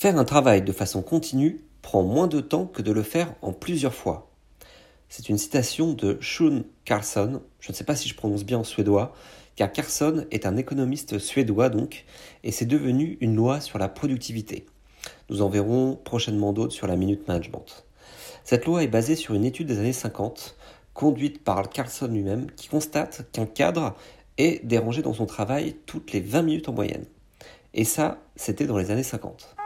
Faire un travail de façon continue prend moins de temps que de le faire en plusieurs fois. C'est une citation de Sean Carlson, je ne sais pas si je prononce bien en suédois, car Carlson est un économiste suédois donc, et c'est devenu une loi sur la productivité. Nous en verrons prochainement d'autres sur la Minute Management. Cette loi est basée sur une étude des années 50, conduite par Carlson lui-même, qui constate qu'un cadre est dérangé dans son travail toutes les 20 minutes en moyenne. Et ça, c'était dans les années 50.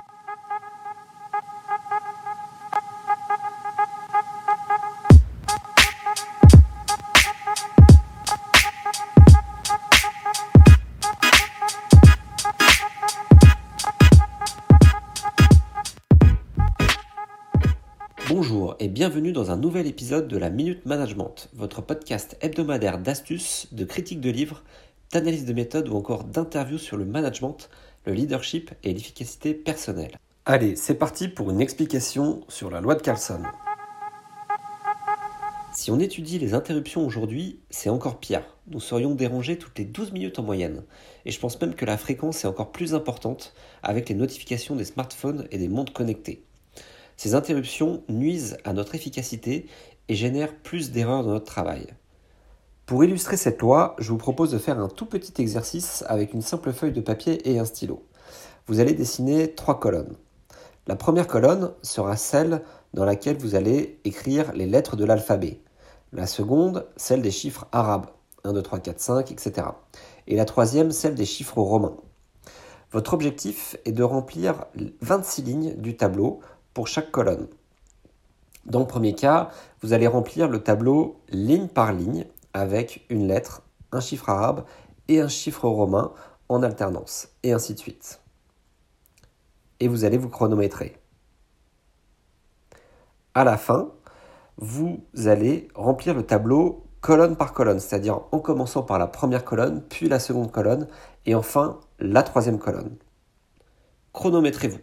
Bonjour et bienvenue dans un nouvel épisode de la Minute Management, votre podcast hebdomadaire d'astuces, de critiques de livres, d'analyse de méthodes ou encore d'interviews sur le management, le leadership et l'efficacité personnelle. Allez, c'est parti pour une explication sur la loi de Carlson. Si on étudie les interruptions aujourd'hui, c'est encore pire. Nous serions dérangés toutes les 12 minutes en moyenne. Et je pense même que la fréquence est encore plus importante avec les notifications des smartphones et des montres connectées. Ces interruptions nuisent à notre efficacité et génèrent plus d'erreurs dans notre travail. Pour illustrer cette loi, je vous propose de faire un tout petit exercice avec une simple feuille de papier et un stylo. Vous allez dessiner trois colonnes. La première colonne sera celle dans laquelle vous allez écrire les lettres de l'alphabet. La seconde, celle des chiffres arabes. 1, 2, 3, 4, 5, etc. Et la troisième, celle des chiffres romains. Votre objectif est de remplir 26 lignes du tableau pour chaque colonne. Dans le premier cas, vous allez remplir le tableau ligne par ligne avec une lettre, un chiffre arabe et un chiffre romain en alternance, et ainsi de suite. Et vous allez vous chronométrer. À la fin, vous allez remplir le tableau colonne par colonne, c'est-à-dire en commençant par la première colonne, puis la seconde colonne, et enfin la troisième colonne. Chronométrez-vous.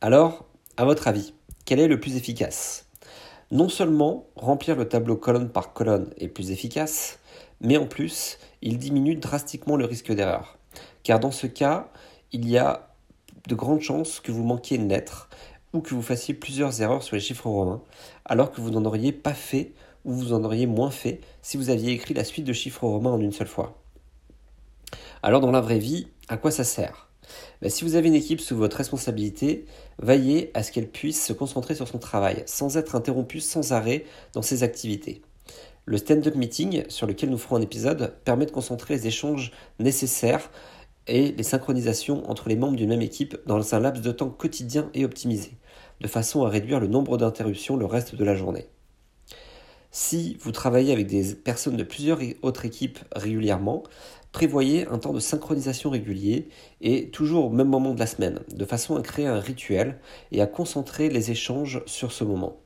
Alors, à votre avis, quel est le plus efficace? Non seulement remplir le tableau colonne par colonne est plus efficace, mais en plus, il diminue drastiquement le risque d'erreur. Car dans ce cas, il y a de grandes chances que vous manquiez une lettre ou que vous fassiez plusieurs erreurs sur les chiffres romains, alors que vous n'en auriez pas fait ou vous en auriez moins fait si vous aviez écrit la suite de chiffres romains en une seule fois. Alors dans la vraie vie, à quoi ça sert? Bah, si vous avez une équipe sous votre responsabilité, veillez à ce qu'elle puisse se concentrer sur son travail, sans être interrompue sans arrêt dans ses activités. Le stand-up meeting, sur lequel nous ferons un épisode, permet de concentrer les échanges nécessaires et les synchronisations entre les membres d'une même équipe dans un laps de temps quotidien et optimisé, de façon à réduire le nombre d'interruptions le reste de la journée. Si vous travaillez avec des personnes de plusieurs autres équipes régulièrement, prévoyez un temps de synchronisation régulier et toujours au même moment de la semaine, de façon à créer un rituel et à concentrer les échanges sur ce moment.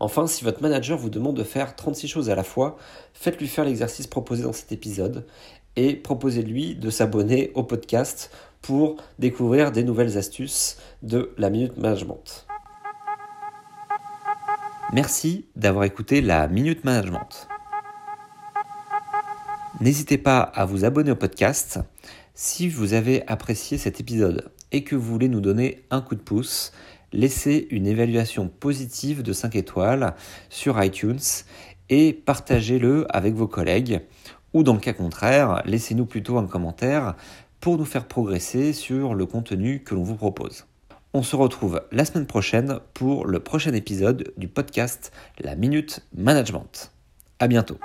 Enfin, si votre manager vous demande de faire 36 choses à la fois, faites-lui faire l'exercice proposé dans cet épisode et proposez-lui de s'abonner au podcast pour découvrir des nouvelles astuces de la Minute Management. Merci d'avoir écouté la Minute Management. N'hésitez pas à vous abonner au podcast. Si vous avez apprécié cet épisode et que vous voulez nous donner un coup de pouce, laissez une évaluation positive de 5 étoiles sur iTunes et partagez-le avec vos collègues. Ou dans le cas contraire, laissez-nous plutôt un commentaire pour nous faire progresser sur le contenu que l'on vous propose. On se retrouve la semaine prochaine pour le prochain épisode du podcast La Minute Management. À bientôt.